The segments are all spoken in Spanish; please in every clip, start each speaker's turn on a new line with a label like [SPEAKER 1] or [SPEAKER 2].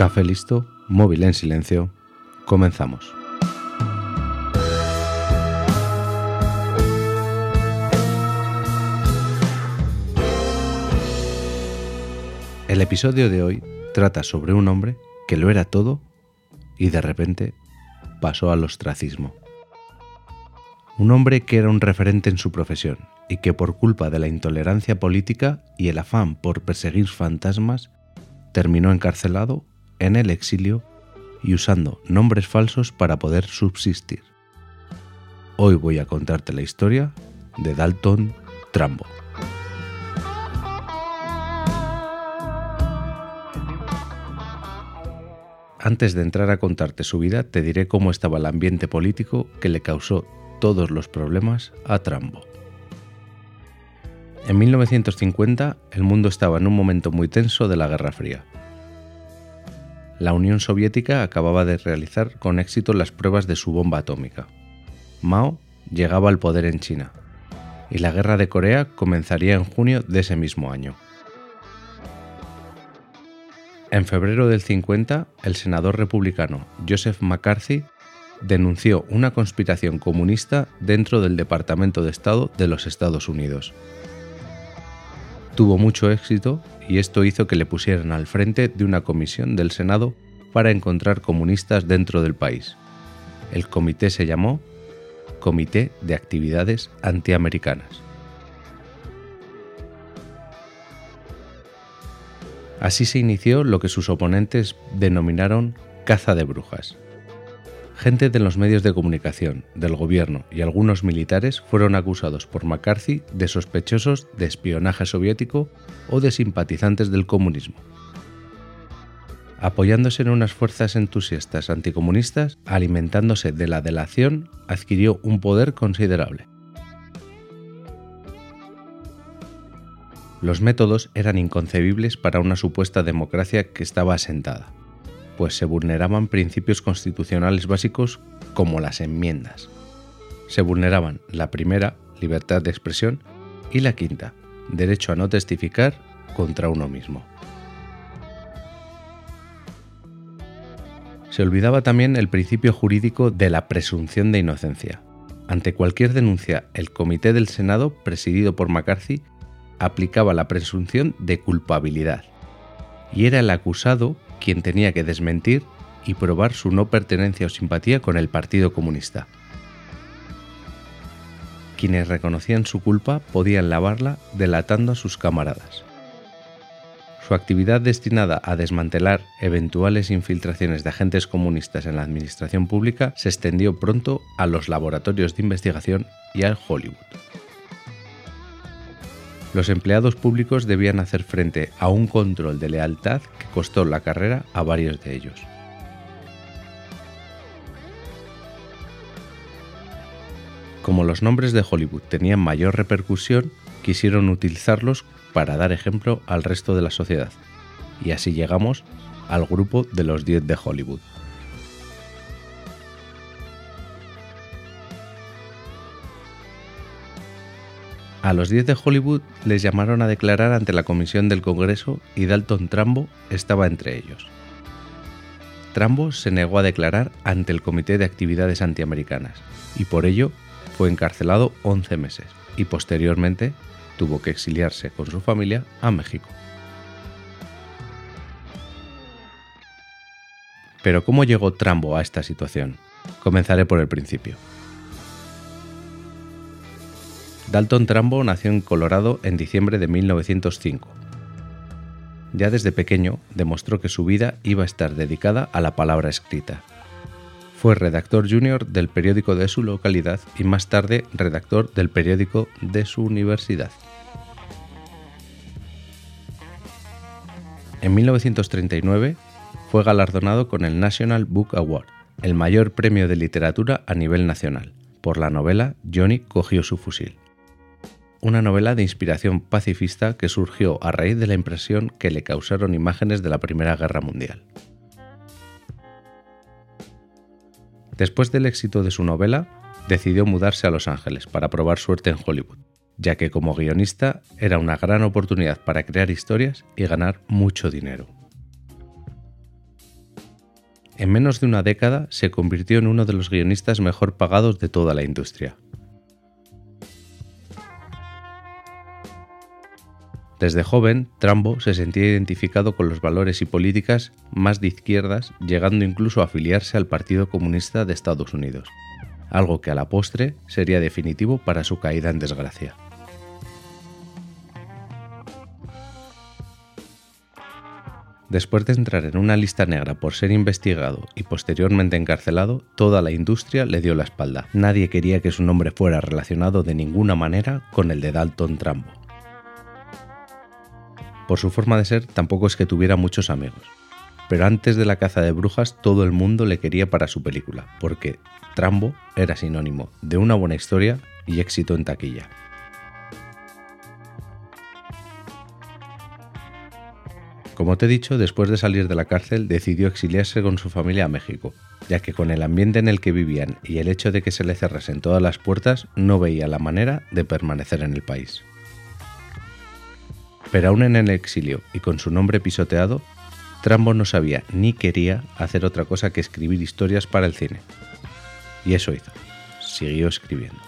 [SPEAKER 1] Café listo, móvil en silencio. Comenzamos. El episodio de hoy trata sobre un hombre que lo era todo y de repente pasó al ostracismo. Un hombre que era un referente en su profesión y que por culpa de la intolerancia política y el afán por perseguir fantasmas terminó encarcelado en el exilio y usando nombres falsos para poder subsistir. Hoy voy a contarte la historia de Dalton Trambo. Antes de entrar a contarte su vida, te diré cómo estaba el ambiente político que le causó todos los problemas a Trambo. En 1950, el mundo estaba en un momento muy tenso de la Guerra Fría la Unión Soviética acababa de realizar con éxito las pruebas de su bomba atómica. Mao llegaba al poder en China y la guerra de Corea comenzaría en junio de ese mismo año. En febrero del 50, el senador republicano Joseph McCarthy denunció una conspiración comunista dentro del Departamento de Estado de los Estados Unidos. Tuvo mucho éxito y esto hizo que le pusieran al frente de una comisión del Senado para encontrar comunistas dentro del país. El comité se llamó Comité de Actividades Antiamericanas. Así se inició lo que sus oponentes denominaron caza de brujas. Gente de los medios de comunicación, del gobierno y algunos militares fueron acusados por McCarthy de sospechosos de espionaje soviético o de simpatizantes del comunismo. Apoyándose en unas fuerzas entusiastas anticomunistas, alimentándose de la delación, adquirió un poder considerable. Los métodos eran inconcebibles para una supuesta democracia que estaba asentada pues se vulneraban principios constitucionales básicos como las enmiendas. Se vulneraban la primera, libertad de expresión, y la quinta, derecho a no testificar contra uno mismo. Se olvidaba también el principio jurídico de la presunción de inocencia. Ante cualquier denuncia, el Comité del Senado, presidido por McCarthy, aplicaba la presunción de culpabilidad, y era el acusado quien tenía que desmentir y probar su no pertenencia o simpatía con el Partido Comunista. Quienes reconocían su culpa podían lavarla delatando a sus camaradas. Su actividad destinada a desmantelar eventuales infiltraciones de agentes comunistas en la administración pública se extendió pronto a los laboratorios de investigación y al Hollywood los empleados públicos debían hacer frente a un control de lealtad que costó la carrera a varios de ellos. Como los nombres de Hollywood tenían mayor repercusión, quisieron utilizarlos para dar ejemplo al resto de la sociedad. Y así llegamos al grupo de los 10 de Hollywood. A los 10 de Hollywood les llamaron a declarar ante la comisión del Congreso y Dalton Trambo estaba entre ellos. Trambo se negó a declarar ante el Comité de Actividades Antiamericanas y por ello fue encarcelado 11 meses y posteriormente tuvo que exiliarse con su familia a México. Pero ¿cómo llegó Trambo a esta situación? Comenzaré por el principio. Dalton Trambo nació en Colorado en diciembre de 1905. Ya desde pequeño demostró que su vida iba a estar dedicada a la palabra escrita. Fue redactor junior del periódico de su localidad y más tarde redactor del periódico de su universidad. En 1939 fue galardonado con el National Book Award, el mayor premio de literatura a nivel nacional, por la novela Johnny cogió su fusil una novela de inspiración pacifista que surgió a raíz de la impresión que le causaron imágenes de la Primera Guerra Mundial. Después del éxito de su novela, decidió mudarse a Los Ángeles para probar suerte en Hollywood, ya que como guionista era una gran oportunidad para crear historias y ganar mucho dinero. En menos de una década se convirtió en uno de los guionistas mejor pagados de toda la industria. Desde joven, Trambo se sentía identificado con los valores y políticas más de izquierdas, llegando incluso a afiliarse al Partido Comunista de Estados Unidos, algo que a la postre sería definitivo para su caída en desgracia. Después de entrar en una lista negra por ser investigado y posteriormente encarcelado, toda la industria le dio la espalda. Nadie quería que su nombre fuera relacionado de ninguna manera con el de Dalton Trambo. Por su forma de ser, tampoco es que tuviera muchos amigos. Pero antes de la caza de brujas, todo el mundo le quería para su película, porque Trambo era sinónimo de una buena historia y éxito en taquilla. Como te he dicho, después de salir de la cárcel decidió exiliarse con su familia a México, ya que con el ambiente en el que vivían y el hecho de que se le cerrasen todas las puertas no veía la manera de permanecer en el país. Pero aún en el exilio y con su nombre pisoteado, Trambo no sabía ni quería hacer otra cosa que escribir historias para el cine. Y eso hizo. Siguió escribiendo.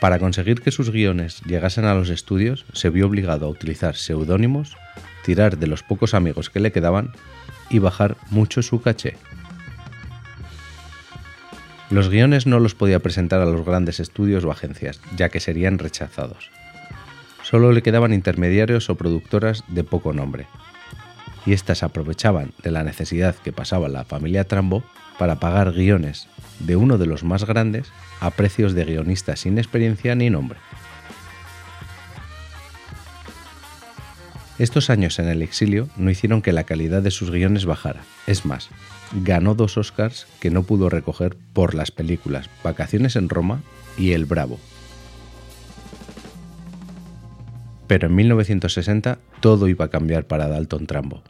[SPEAKER 1] Para conseguir que sus guiones llegasen a los estudios, se vio obligado a utilizar seudónimos, tirar de los pocos amigos que le quedaban y bajar mucho su caché. Los guiones no los podía presentar a los grandes estudios o agencias, ya que serían rechazados. Solo le quedaban intermediarios o productoras de poco nombre, y éstas aprovechaban de la necesidad que pasaba la familia Trambo para pagar guiones de uno de los más grandes a precios de guionistas sin experiencia ni nombre. Estos años en el exilio no hicieron que la calidad de sus guiones bajara. Es más, ganó dos Oscars que no pudo recoger por las películas Vacaciones en Roma y El Bravo. Pero en 1960 todo iba a cambiar para Dalton Trambo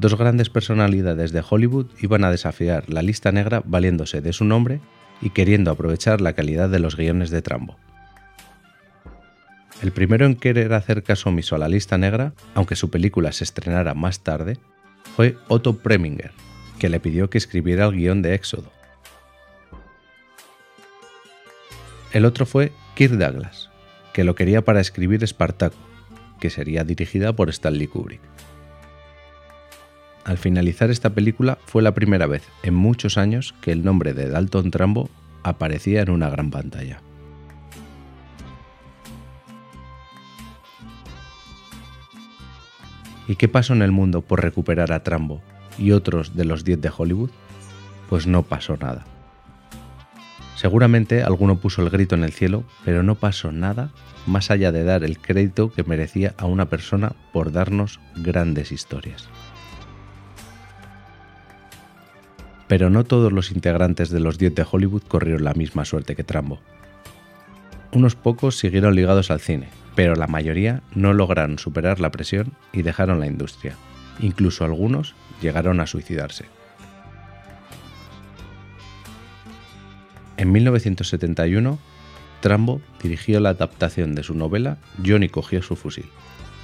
[SPEAKER 1] dos grandes personalidades de Hollywood iban a desafiar la lista negra valiéndose de su nombre y queriendo aprovechar la calidad de los guiones de Trambo. El primero en querer hacer caso omiso a la lista negra, aunque su película se estrenara más tarde, fue Otto Preminger, que le pidió que escribiera el guion de Éxodo. El otro fue Kirk Douglas, que lo quería para escribir Spartaco, que sería dirigida por Stanley Kubrick. Al finalizar esta película fue la primera vez en muchos años que el nombre de Dalton Trambo aparecía en una gran pantalla. ¿Y qué pasó en el mundo por recuperar a Trambo y otros de los 10 de Hollywood? Pues no pasó nada. Seguramente alguno puso el grito en el cielo, pero no pasó nada más allá de dar el crédito que merecía a una persona por darnos grandes historias. pero no todos los integrantes de los 10 de Hollywood corrieron la misma suerte que Trambo. Unos pocos siguieron ligados al cine, pero la mayoría no lograron superar la presión y dejaron la industria. Incluso algunos llegaron a suicidarse. En 1971, Trambo dirigió la adaptación de su novela Johnny cogió su fusil,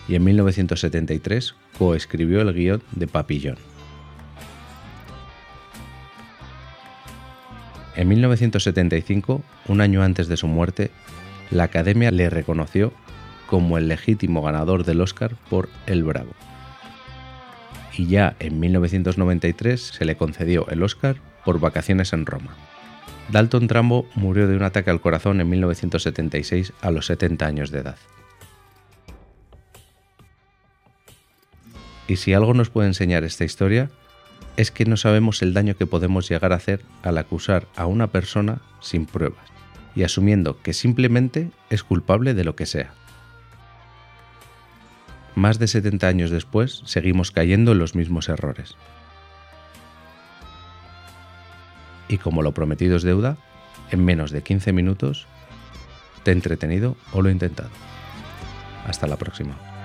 [SPEAKER 1] y en 1973 coescribió el guion de Papillon. En 1975, un año antes de su muerte, la Academia le reconoció como el legítimo ganador del Oscar por El Bravo. Y ya en 1993 se le concedió el Oscar por Vacaciones en Roma. Dalton Trambo murió de un ataque al corazón en 1976 a los 70 años de edad. Y si algo nos puede enseñar esta historia, es que no sabemos el daño que podemos llegar a hacer al acusar a una persona sin pruebas y asumiendo que simplemente es culpable de lo que sea. Más de 70 años después seguimos cayendo en los mismos errores. Y como lo prometido es deuda, en menos de 15 minutos te he entretenido o lo he intentado. Hasta la próxima.